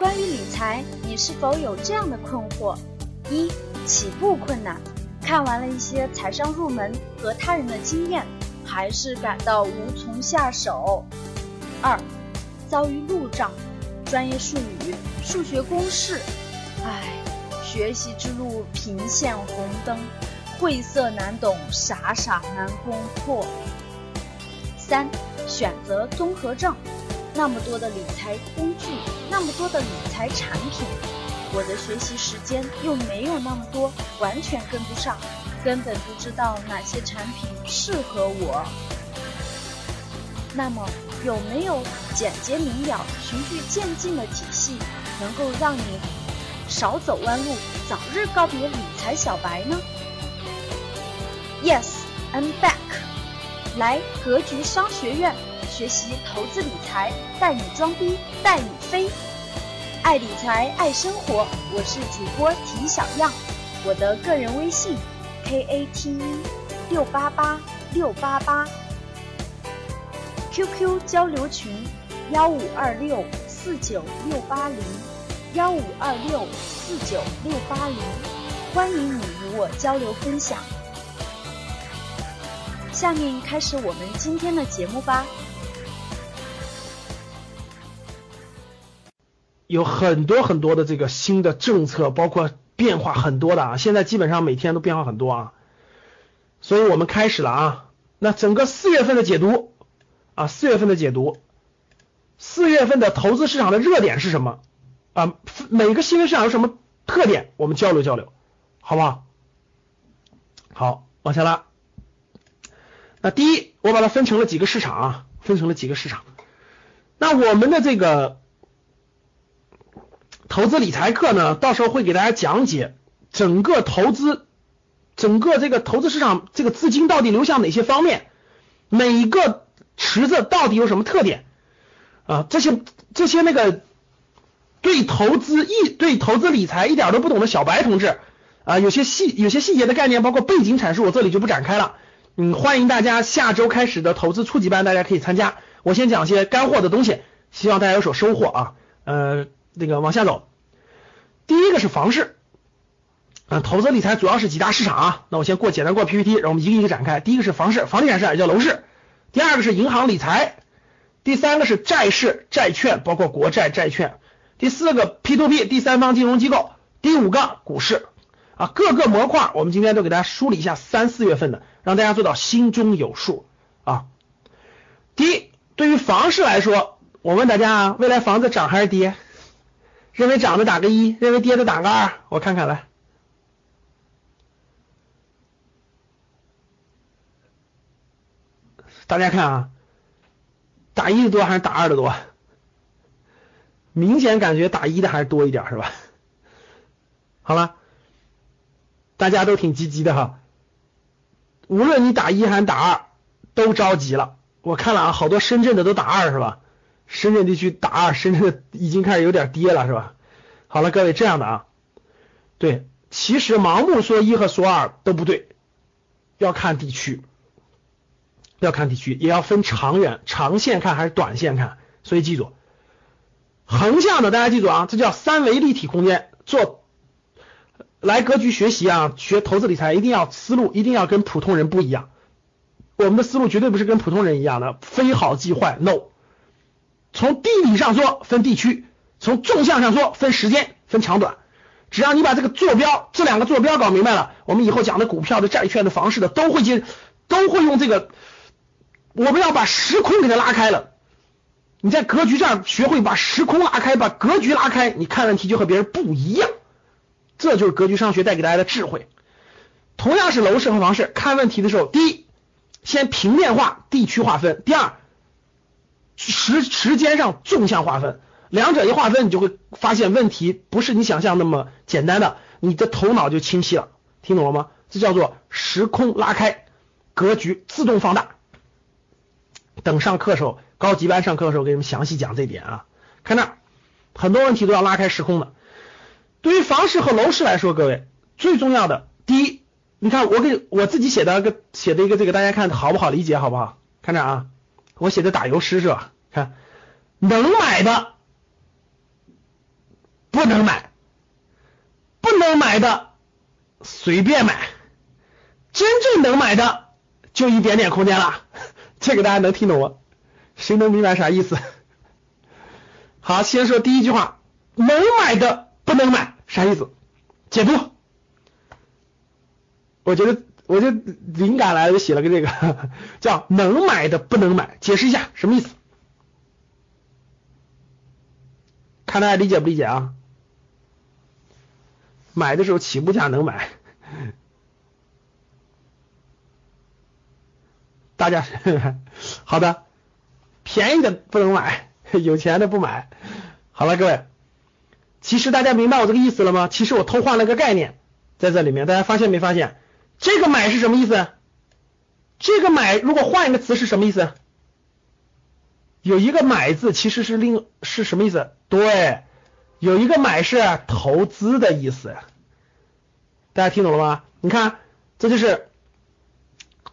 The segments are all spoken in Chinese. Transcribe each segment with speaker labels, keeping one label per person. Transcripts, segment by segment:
Speaker 1: 关于理财，你是否有这样的困惑？一、起步困难，看完了一些财商入门和他人的经验，还是感到无从下手。二、遭遇路障，专业术语、数学公式，唉，学习之路频现红灯，晦涩难懂，傻傻难攻破。三、选择综合症。那么多的理财工具，那么多的理财产品，我的学习时间又没有那么多，完全跟不上，根本不知道哪些产品适合我。那么，有没有简洁明了、循序渐进的体系，能够让你少走弯路，早日告别理财小白呢？Yes, I'm back。来格局商学院。学习投资理财，带你装逼带你飞，爱理财爱生活，我是主播提小样，我的个人微信 k a t e 六八八六八八，QQ 交流群幺五二六四九六八零幺五二六四九六八零，欢迎你与我交流分享。下面开始我们今天的节目吧。
Speaker 2: 有很多很多的这个新的政策，包括变化很多的啊，现在基本上每天都变化很多啊，所以我们开始了啊。那整个四月份的解读啊，四月份的解读，四月份的投资市场的热点是什么啊？每个新兴市场有什么特点？我们交流交流，好不好？好，往下拉。那第一，我把它分成了几个市场啊，分成了几个市场。那我们的这个。投资理财课呢，到时候会给大家讲解整个投资，整个这个投资市场这个资金到底流向哪些方面，每一个池子到底有什么特点啊？这些这些那个对投资一对投资理财一点都不懂的小白同志啊，有些细有些细节的概念，包括背景阐述，我这里就不展开了。嗯，欢迎大家下周开始的投资初级班，大家可以参加。我先讲些干货的东西，希望大家有所收获啊。呃。那个往下走，第一个是房市，啊，投资理财主要是几大市场啊。那我先过简单过 PPT，然后我们一个一个展开。第一个是房市，房地产市场也叫楼市。第二个是银行理财，第三个是债市、债券，包括国债、债券。第四个 P2P，第三方金融机构。第五个股市啊，各个模块我们今天都给大家梳理一下三四月份的，让大家做到心中有数啊。第一，对于房市来说，我问大家啊，未来房子涨还是跌？认为涨的打个一，认为跌的打个二，我看看来，大家看啊，打一的多还是打二的多？明显感觉打一的还是多一点，是吧？好了，大家都挺积极的哈，无论你打一还是打二，都着急了。我看了啊，好多深圳的都打二，是吧？深圳地区打二，深圳已经开始有点跌了，是吧？好了，各位这样的啊，对，其实盲目说一和说二都不对，要看地区，要看地区，也要分长远、长线看还是短线看。所以记住，横向的大家记住啊，这叫三维立体空间。做来格局学习啊，学投资理财一定要思路一定要跟普通人不一样。我们的思路绝对不是跟普通人一样的，非好即坏，no。从地理上说，分地区；从纵向上说，分时间，分长短。只要你把这个坐标，这两个坐标搞明白了，我们以后讲的股票的、债券的、房市的，都会接，都会用这个。我们要把时空给它拉开了。你在格局这儿学会把时空拉开，把格局拉开，你看问题就和别人不一样。这就是格局商学带给大家的智慧。同样是楼市和房市，看问题的时候，第一，先平面化、地区划分；第二。时时间上纵向划分，两者一划分，你就会发现问题不是你想象那么简单的，你的头脑就清晰了，听懂了吗？这叫做时空拉开，格局自动放大。等上课时候，高级班上课的时候给你们详细讲这点啊。看那，很多问题都要拉开时空的。对于房市和楼市来说，各位最重要的，第一，你看我给我自己写的一个写的一个这个，大家看好不好理解，好不好？看这啊。我写的打油诗是吧？看能买的不能买，不能买的随便买，真正能买的就一点点空间了。这个大家能听懂吗？谁能明白啥意思？好，先说第一句话，能买的不能买，啥意思？解读。我觉得，我就灵感来了，就写了个这个，叫能买的不能买，解释一下什么意思？看大家理解不理解啊？买的时候起步价能买，大家 好的，便宜的不能买，有钱的不买。好了，各位，其实大家明白我这个意思了吗？其实我偷换了个概念在这里面，大家发现没发现？这个买是什么意思？这个买如果换一个词是什么意思？有一个买字其实是另是什么意思？对，有一个买是投资的意思。大家听懂了吗？你看，这就是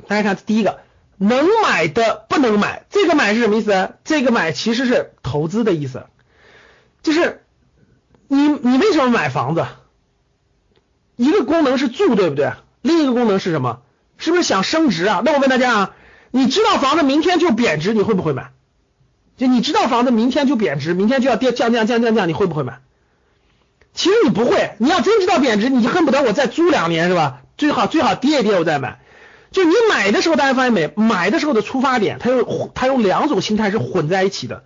Speaker 2: 大家看第一个，能买的不能买，这个买是什么意思？这个买其实是投资的意思，就是你你为什么买房子？一个功能是住，对不对？另一个功能是什么？是不是想升值啊？那我问大家啊，你知道房子明天就贬值，你会不会买？就你知道房子明天就贬值，明天就要跌降降降降降，你会不会买？其实你不会，你要真知道贬值，你就恨不得我再租两年是吧？最好最好跌一跌我再买。就你买的时候，大家发现没？买的时候的出发点，它有它有两种心态是混在一起的。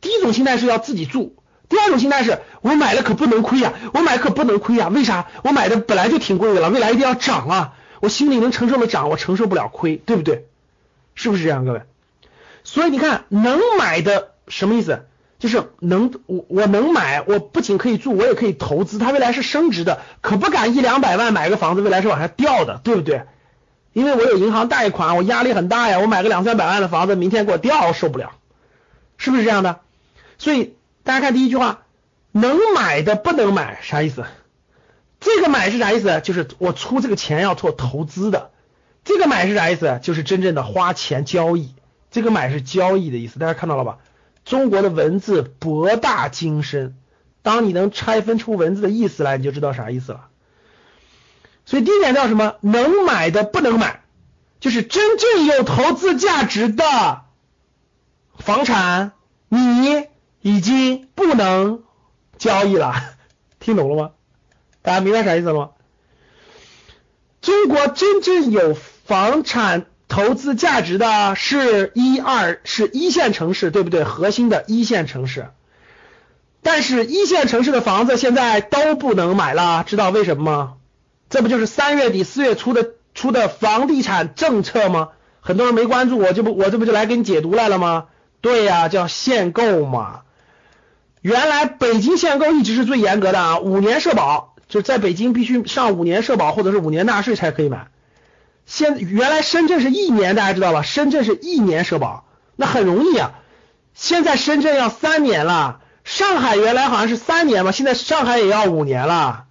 Speaker 2: 第一种心态是要自己住，第二种心态是我买了可不能亏呀，我买可不能亏呀。为啥？我买的本来就挺贵的了，未来一定要涨啊！我心里能承受的涨，我承受不了亏，对不对？是不是这样，各位？所以你看，能买的什么意思？就是能我我能买，我不仅可以住，我也可以投资，它未来是升值的，可不敢一两百万买个房子，未来是往下掉的，对不对？因为我有银行贷款，我压力很大呀，我买个两三百万的房子，明天给我掉，受不了，是不是这样的？所以大家看第一句话，能买的不能买，啥意思？这个买是啥意思？就是我出这个钱要做投资的。这个买是啥意思？就是真正的花钱交易。这个买是交易的意思，大家看到了吧？中国的文字博大精深，当你能拆分出文字的意思来，你就知道啥意思了。所以第一点叫什么？能买的不能买，就是真正有投资价值的房产，你已经不能交易了。听懂了吗？大家明白啥意思了吗？中国真正有房产。投资价值的是一二是一线城市，对不对？核心的一线城市，但是一线城市的房子现在都不能买了，知道为什么吗？这不就是三月底四月初的出的房地产政策吗？很多人没关注，我就不我这不就来给你解读来了吗？对呀，叫限购嘛。原来北京限购一直是最严格的啊，五年社保，就在北京必须上五年社保或者是五年纳税才可以买。现原来深圳是一年，大家知道吧？深圳是一年社保，那很容易啊。现在深圳要三年了，上海原来好像是三年吧，现在上海也要五年了。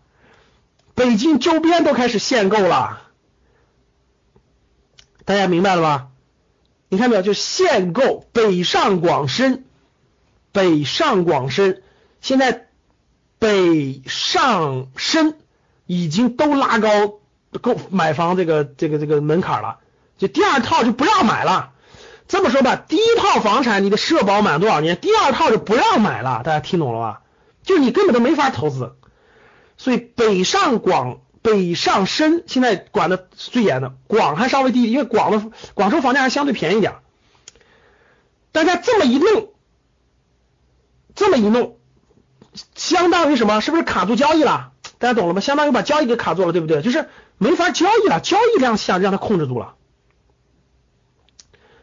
Speaker 2: 北京周边都开始限购了，大家明白了吧？你看没有？就限购，北上广深，北上广深，现在北上深已经都拉高。购买房这个这个这个门槛了，就第二套就不让买了。这么说吧，第一套房产你的社保满多少年，第二套就不让买了。大家听懂了吧？就你根本都没法投资。所以北上广、北上深现在管的最严的，广还稍微低，因为广的广州房价还相对便宜点。大家这么一弄，这么一弄，相当于什么？是不是卡住交易了？大家懂了吗？相当于把交易给卡住了，对不对？就是。没法交易了，交易量下让它控制住了，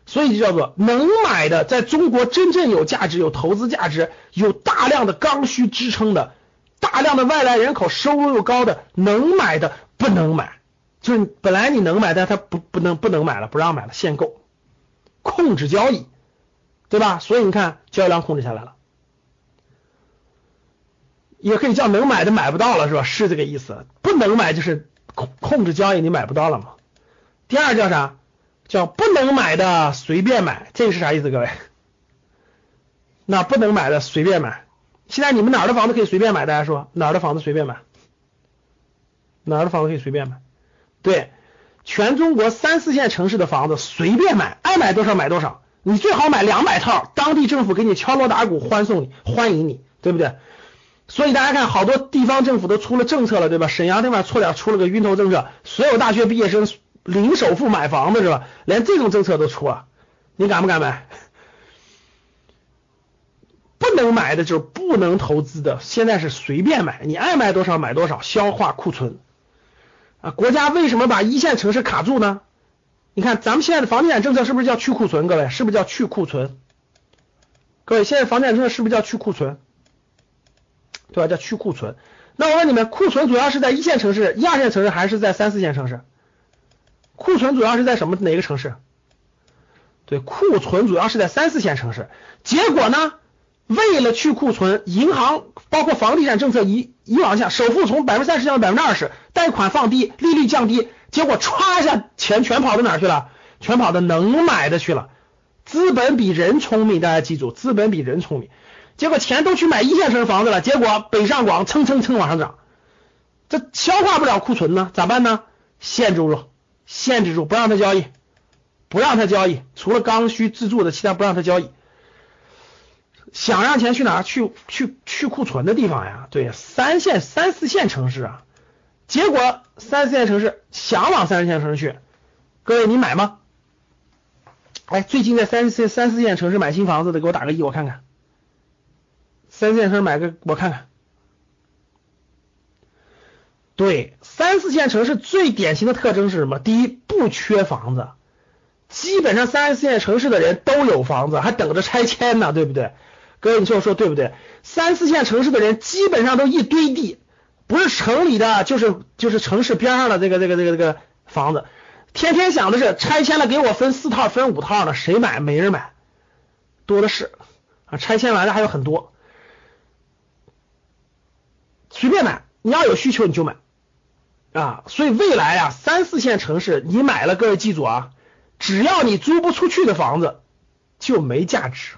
Speaker 2: 所以就叫做能买的，在中国真正有价值、有投资价值、有大量的刚需支撑的、大量的外来人口、收入又高的，能买的不能买，就是本来你能买，但它不不能不能买了，不让买了，限购，控制交易，对吧？所以你看交易量控制下来了，也可以叫能买的买不到了，是吧？是这个意思，不能买就是。控控制交易你买不到了嘛？第二叫啥？叫不能买的随便买，这个是啥意思？各位，那不能买的随便买，现在你们哪儿的房子可以随便买？大家说哪儿的房子随便买？哪儿的房子可以随便买？对，全中国三四线城市的房子随便买，爱买多少买多少。你最好买两百套，当地政府给你敲锣打鼓欢送你，欢迎你，对不对？所以大家看，好多地方政府都出了政策了，对吧？沈阳那边错点出了个晕头政策，所有大学毕业生零首付买房子是吧？连这种政策都出了，你敢不敢买？不能买的就是不能投资的，现在是随便买，你爱买多少买多少，消化库存啊！国家为什么把一线城市卡住呢？你看咱们现在的房地产政策是不是叫去库存？各位是不是叫去库存？各位现在房地产政策是不是叫去库存？对吧？叫去库存。那我问你们，库存主要是在一线城市、一二线城市，还是在三四线城市？库存主要是在什么哪个城市？对，库存主要是在三四线城市。结果呢？为了去库存，银行包括房地产政策一一往下，首付从百分之三十降到百分之二十，贷款放低，利率降低，结果歘一下钱全跑到哪去了？全跑到能买的去了。资本比人聪明，大家记住，资本比人聪明。结果钱都去买一线城市房子了，结果北上广蹭蹭蹭往上涨，这消化不了库存呢，咋办呢？限制住，限制住，不让他交易，不让他交易，除了刚需自住的，其他不让他交易。想让钱去哪？去去去库存的地方呀？对，三线、三四线城市啊。结果三四线城市想往三四线城市去，各位你买吗？哎，最近在三四三四线城市买新房子的，给我打个一，我看看。三四线城市买个，我看看。对，三四线城市最典型的特征是什么？第一，不缺房子，基本上三四线城市的人都有房子，还等着拆迁呢，对不对？各位，你听我说对不对？三四线城市的人基本上都一堆地，不是城里的，就是就是城市边上的这个这个这个这个房子，天天想的是拆迁了给我分四套分五套呢，谁买？没人买，多的是啊，拆迁完了还有很多，随便买，你要有需求你就买啊。所以未来啊，三四线城市你买了，各位记住啊，只要你租不出去的房子就没价值。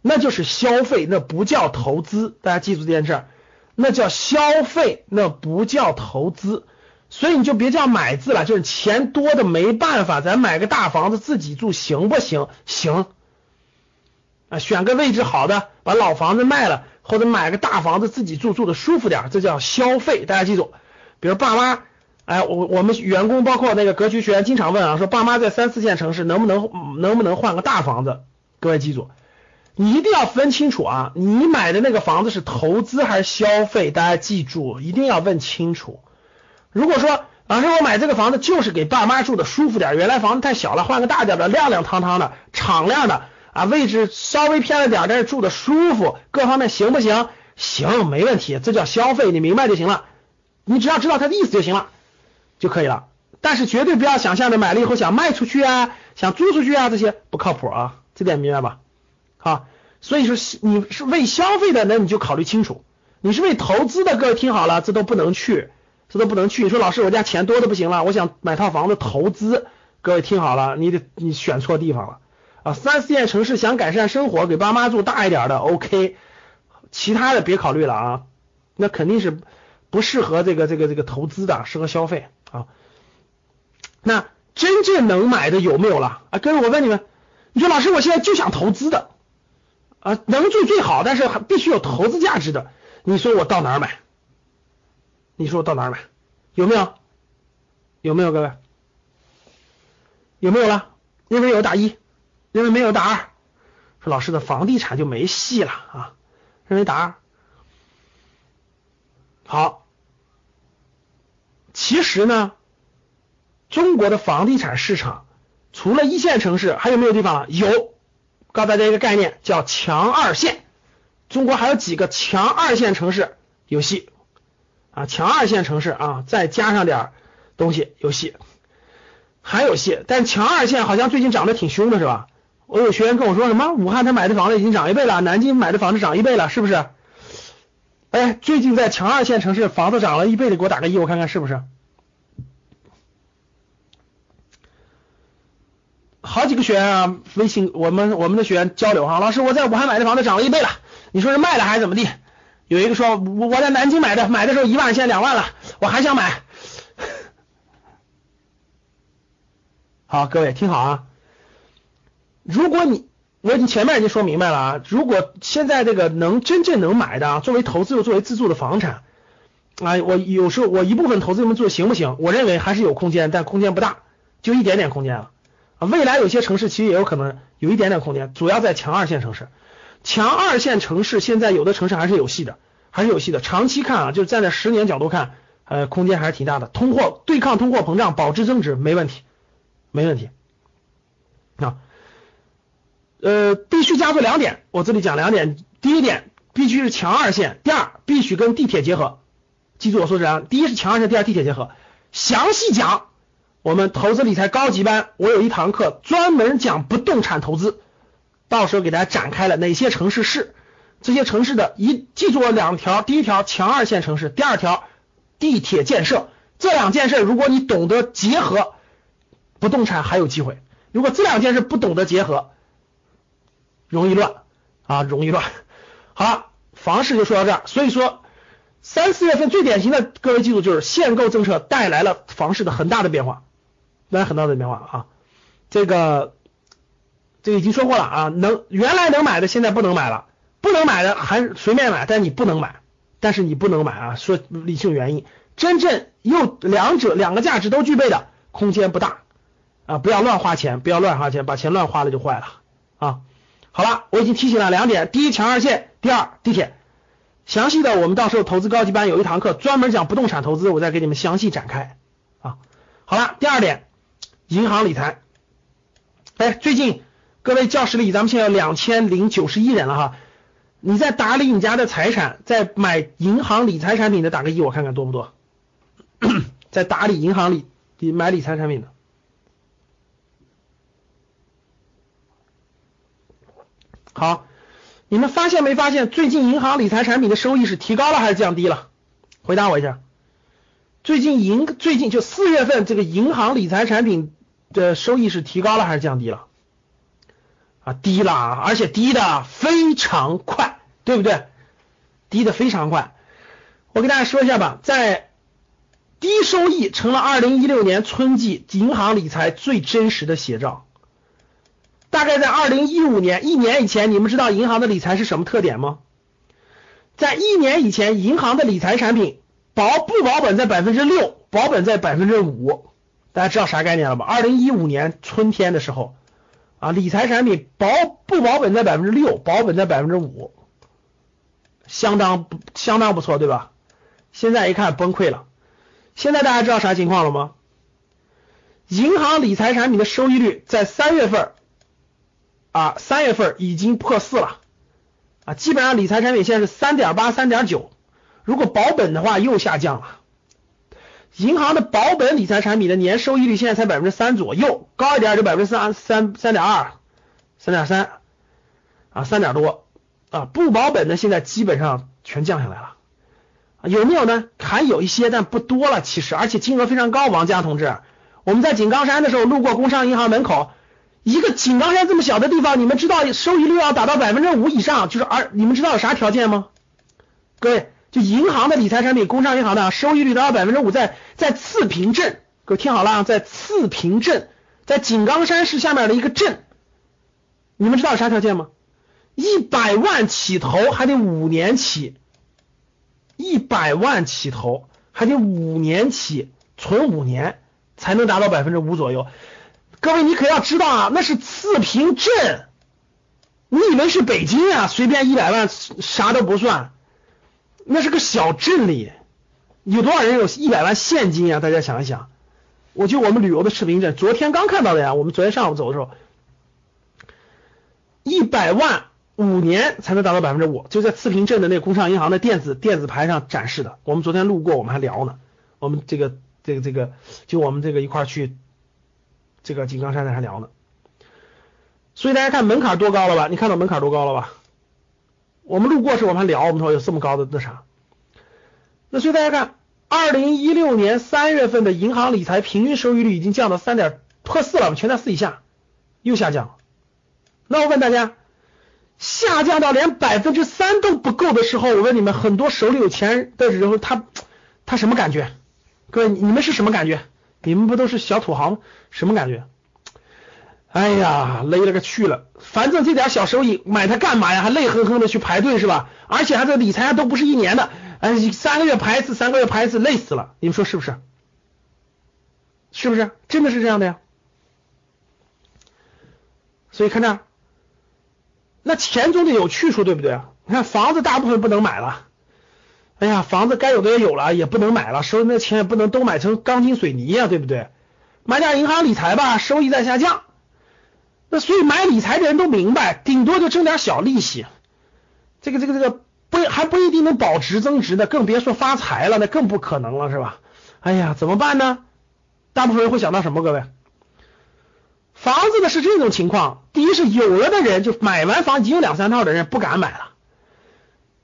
Speaker 2: 那就是消费，那不叫投资。大家记住这件事儿，那叫消费，那不叫投资。所以你就别叫买字了，就是钱多的没办法，咱买个大房子自己住行不行？行啊，选个位置好的，把老房子卖了，或者买个大房子自己住，住的舒服点，这叫消费。大家记住，比如爸妈，哎，我我们员工包括那个格局学员经常问啊，说爸妈在三四线城市能不能能不能换个大房子？各位记住。你一定要分清楚啊！你买的那个房子是投资还是消费？大家记住，一定要问清楚。如果说老师，我买这个房子就是给爸妈住的舒服点，原来房子太小了，换个大点的，亮亮堂堂的，敞亮的啊，位置稍微偏了点，但是住的舒服，各方面行不行？行，没问题，这叫消费，你明白就行了。你只要知道他的意思就行了，就可以了。但是绝对不要想象着买了以后想卖出去啊，想租出去啊，这些不靠谱啊，这点明白吧？好，所以说你是为消费的，那你就考虑清楚；你是为投资的，各位听好了，这都不能去，这都不能去。你说老师，我家钱多的不行了，我想买套房子投资，各位听好了，你得你选错地方了啊！三四线城市想改善生活，给爸妈住大一点的，OK，其他的别考虑了啊，那肯定是不适合这个这个这个投资的，适合消费啊。那真正能买的有没有了啊？各位，我问你们，你说老师，我现在就想投资的。啊，能住最好，但是还必须有投资价值的。你说我到哪儿买？你说我到哪儿买？有没有？有没有各位？有没有了？认为有打一，认为没有打二。说老师的房地产就没戏了啊？认为打二。好，其实呢，中国的房地产市场除了一线城市，还有没有地方了？有。告诉大家一个概念，叫强二线。中国还有几个强二线城市有戏啊？强二线城市啊，再加上点东西有戏，还有戏。但强二线好像最近涨得挺凶的，是吧？我有学员跟我说什么？武汉他买的房子已经涨一倍了，南京买的房子涨一倍了，是不是？哎，最近在强二线城市房子涨了一倍的，给我打个一，我看看是不是？好几个学员啊，微信我们我们的学员交流哈，老师我在武汉买的房子涨了一倍了，你说是卖了还是怎么地？有一个说我我在南京买的，买的时候一万，现在两万了，我还想买。好，各位听好啊，如果你我已经前面已经说明白了啊，如果现在这个能真正能买的啊，作为投资又作为自住的房产啊，我有时候我一部分投资这么做行不行？我认为还是有空间，但空间不大，就一点点空间了啊。未来有些城市其实也有可能有一点点空间，主要在强二线城市。强二线城市现在有的城市还是有戏的，还是有戏的。长期看啊，就是站在十年角度看，呃，空间还是挺大的。通货对抗通货膨胀，保值增值没问题，没问题啊。呃，必须加做两点，我这里讲两点。第一点，必须是强二线；第二，必须跟地铁结合。记住我说这样，第一是强二线，第二地铁结合。详细讲我们投资理财高级班，我有一堂课专门讲不动产投资。到时候给大家展开了哪些城市是这些城市的一记住了两条，第一条强二线城市，第二条地铁建设这两件事，如果你懂得结合，不动产还有机会。如果这两件事不懂得结合，容易乱啊，容易乱。好了，房市就说到这儿。所以说三四月份最典型的，各位记住就是限购政策带来了房市的很大的变化，带来很大的变化啊，这个。这个已经说过了啊，能原来能买的现在不能买了，不能买的还随便买，但你不能买，但是你不能买啊，说理性原因，真正又两者两个价值都具备的空间不大啊，不要乱花钱，不要乱花钱，把钱乱花了就坏了啊。好了，我已经提醒了两点，第一强二线，第二地铁，详细的我们到时候投资高级班有一堂课专门讲不动产投资，我再给你们详细展开啊。好了，第二点，银行理财，哎，最近。各位教室里，咱们现在有两千零九十一人了哈。你在打理你家的财产，在买银行理财产品的打个一，我看看多不多。在打理银行里买理财产品的，好，你们发现没发现最近银行理财产品的收益是提高了还是降低了？回答我一下。最近银最近就四月份这个银行理财产品的收益是提高了还是降低了？啊，低了，而且低的非常快，对不对？低的非常快。我给大家说一下吧，在低收益成了二零一六年春季银行理财最真实的写照。大概在二零一五年一年以前，你们知道银行的理财是什么特点吗？在一年以前，银行的理财产品保不保本在百分之六，保本在百分之五，大家知道啥概念了吧？二零一五年春天的时候。啊，理财产品保不保本在百分之六，保本在百分之五，相当相当不错，对吧？现在一看崩溃了。现在大家知道啥情况了吗？银行理财产品的收益率在三月份啊，三月份已经破四了啊，基本上理财产品现在是三点八、三点九，如果保本的话又下降了。银行的保本理财产品的年收益率现在才百分之三左右，高一点就百分之三三三点二、三点三啊，三点多啊。不保本的现在基本上全降下来了，有没有呢？还有一些，但不多了。其实，而且金额非常高。王佳同志，我们在井冈山的时候路过工商银行门口，一个井冈山这么小的地方，你们知道收益率要达到百分之五以上，就是而你们知道有啥条件吗？各位。就银行的理财产品，工商银行的收益率达到百分之五，在在次平镇，各位听好了啊，在次平镇，在井冈山市下面的一个镇，你们知道有啥条件吗？一百万起投还得五年起，一百万起投还得五年起，存五年才能达到百分之五左右。各位你可要知道啊，那是次平镇，你以为是北京啊？随便一百万啥都不算。那是个小镇里，有多少人有一百万现金呀？大家想一想，我就我们旅游的赤平镇，昨天刚看到的呀。我们昨天上午走的时候，一百万五年才能达到百分之五，就在次平镇的那个工商银行的电子电子牌上展示的。我们昨天路过，我们还聊呢。我们这个这个这个，就我们这个一块去这个井冈山在那聊呢。所以大家看门槛多高了吧？你看到门槛多高了吧？我们路过时，我们还聊，我们说有这么高的那啥，那所以大家看，二零一六年三月份的银行理财平均收益率已经降到三点破四了，全在四以下，又下降了。那我问大家，下降到连百分之三都不够的时候，我问你们，很多手里有钱的时候，他他什么感觉？各位，你们是什么感觉？你们不都是小土豪吗？什么感觉？哎呀，勒了个去了！反正这点小收益，买它干嘛呀？还累哼哼的去排队是吧？而且还在理财都不是一年的，哎，三个月排一次，三个月排一次，累死了！你们说是不是？是不是？真的是这样的呀？所以看这。那钱总得有去处，对不对啊？你看房子大部分不能买了，哎呀，房子该有的也有了，也不能买了，手里那钱也不能都买成钢筋水泥呀，对不对？买点银行理财吧，收益在下降。那所以买理财的人都明白，顶多就挣点小利息，这个这个这个不还不一定能保值增值的，更别说发财了，那更不可能了，是吧？哎呀，怎么办呢？大部分人会想到什么？各位？房子呢是这种情况，第一是有了的人就买完房已经有两三套的人不敢买了，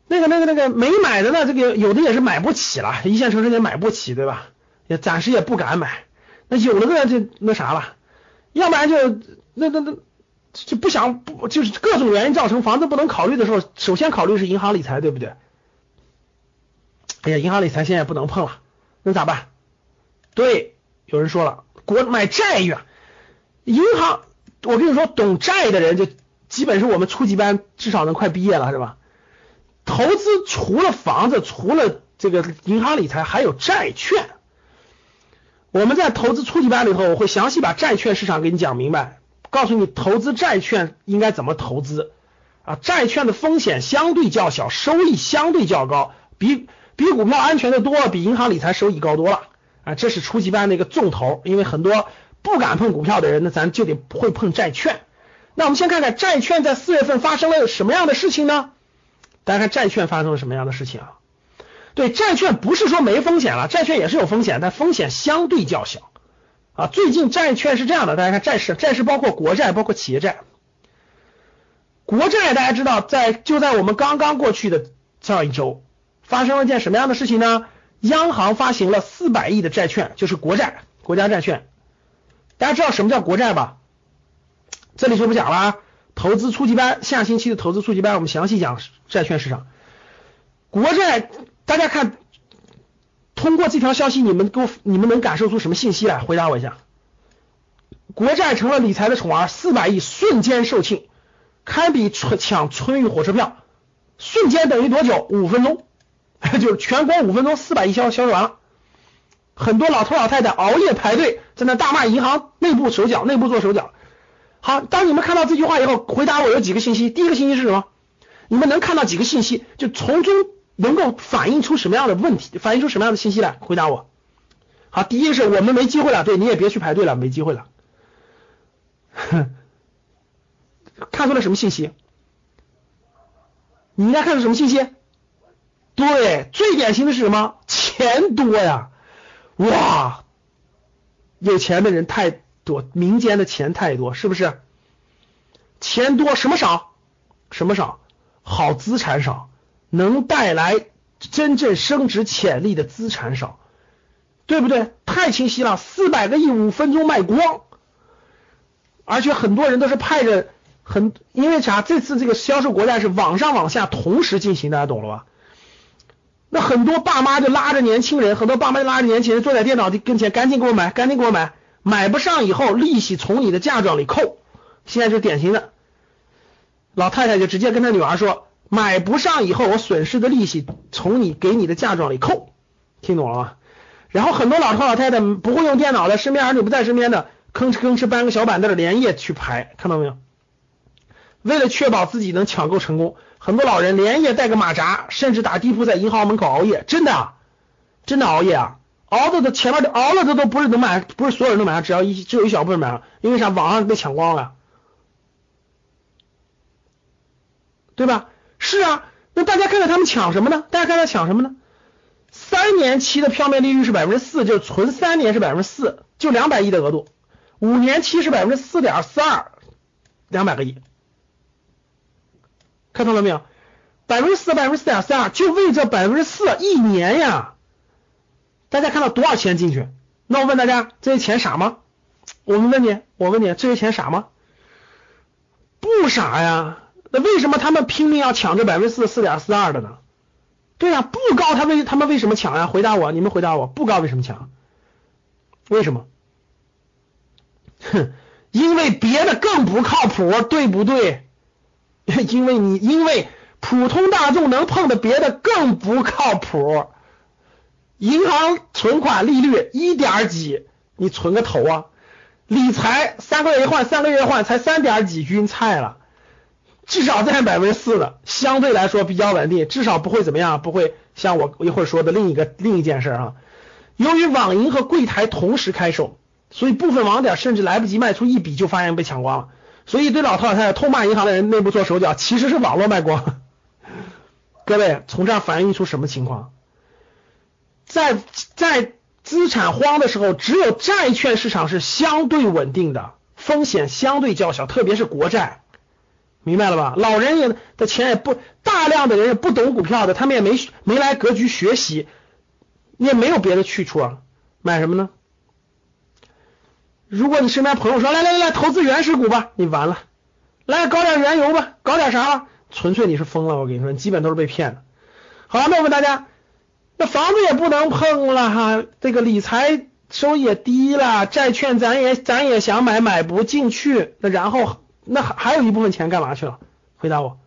Speaker 2: 那个那个那个没买的呢，这个有的也是买不起了，一线城市也买不起，对吧？也暂时也不敢买。那有的人就那啥了，要不然就那那那就不想不就是各种原因造成房子不能考虑的时候，首先考虑是银行理财，对不对？哎呀，银行理财现在不能碰了，那咋办？对，有人说了，国买债呀。银行，我跟你说，懂债的人就基本是我们初级班，至少能快毕业了，是吧？投资除了房子，除了这个银行理财，还有债券。我们在投资初级班里头，我会详细把债券市场给你讲明白，告诉你投资债券应该怎么投资啊？债券的风险相对较小，收益相对较高，比比股票安全的多，比银行理财收益高多了啊！这是初级班的一个重头，因为很多。不敢碰股票的人，那咱就得会碰债券。那我们先看看债券在四月份发生了什么样的事情呢？大家看债券发生了什么样的事情啊？对，债券不是说没风险了，债券也是有风险，但风险相对较小啊。最近债券是这样的，大家看债市，债市包括国债，包括企业债。国债大家知道，在就在我们刚刚过去的上一周，发生了件什么样的事情呢？央行发行了四百亿的债券，就是国债，国家债券。大家知道什么叫国债吧？这里就不讲了。投资初级班，下星期的投资初级班，我们详细讲债券市场。国债，大家看，通过这条消息，你们给我，你们能感受出什么信息来？回答我一下。国债成了理财的宠儿，四百亿瞬间售罄，堪比春抢春运火车票，瞬间等于多久？五分钟，就是全国五分钟四百亿销销售完了。很多老头老太太熬夜排队，在那大骂银行内部手脚，内部做手脚。好，当你们看到这句话以后，回答我有几个信息。第一个信息是什么？你们能看到几个信息，就从中能够反映出什么样的问题，反映出什么样的信息来？回答我。好，第一个是我们没机会了，对你也别去排队了，没机会了。看出了什么信息？你应该看出什么信息？对，最典型的是什么？钱多呀。哇，有钱的人太多，民间的钱太多，是不是？钱多什么少？什么少？好资产少，能带来真正升值潜力的资产少，对不对？太清晰了，四百个亿五分钟卖光，而且很多人都是派着很，因为啥？这次这个销售国债是往上往下同时进行，大家懂了吧？那很多爸妈就拉着年轻人，很多爸妈就拉着年轻人坐在电脑跟前，赶紧给我买，赶紧给我买，买不上以后利息从你的嫁妆里扣。现在是典型的，老太太就直接跟她女儿说，买不上以后我损失的利息从你给你的嫁妆里扣，听懂了吗？然后很多老头老太太不会用电脑的，身边儿女不在身边的，吭哧吭哧搬个小板凳连夜去排，看到没有？为了确保自己能抢购成功。很多老人连夜带个马扎，甚至打地铺在银行门口熬夜，真的，真的熬夜啊！熬到的前面的熬了的都不是能买，不是所有人都买上，只要一只有一小部分买上，因为啥？网上被抢光了，对吧？是啊，那大家看看他们抢什么呢？大家看他抢什么呢？三年期的票面利率是百分之四，就是存三年是百分之四，就两百亿的额度；五年期是百分之四点四二，两百个亿。看到了没有？百分之四，百分之四点四二，就为这百分之四一年呀！大家看到多少钱进去？那我问大家，这些钱傻吗？我们问你，我问你，这些钱傻吗？不傻呀！那为什么他们拼命要抢这百分之四四点四二的呢？对呀，不高，他为他们为什么抢呀？回答我，你们回答我，不高为什么抢？为什么？哼，因为别的更不靠谱，对不对？因为你因为普通大众能碰的别的更不靠谱，银行存款利率一点几，你存个头啊！理财三个月一换，三个月换，才三点几，晕菜了。至少占百分之四的，相对来说比较稳定，至少不会怎么样，不会像我一会儿说的另一个另一件事啊。由于网银和柜台同时开售，所以部分网点甚至来不及卖出一笔就发现被抢光了。所以对老头老太太痛骂银行的人内部做手脚，其实是网络卖光。各位，从这儿反映出什么情况？在在资产荒的时候，只有债券市场是相对稳定的，风险相对较小，特别是国债。明白了吧？老人也的钱也不大量的人也不懂股票的，他们也没没来格局学习，也没有别的去处，啊，买什么呢？如果你身边朋友说来来来来投资原始股吧，你完了，来搞点原油吧，搞点啥？纯粹你是疯了，我跟你说，基本都是被骗的。好了，那我问大家，那房子也不能碰了哈，这个理财收益也低了，债券咱也咱也想买买不进去，那然后。那还还有一部分钱干嘛去了？回答我。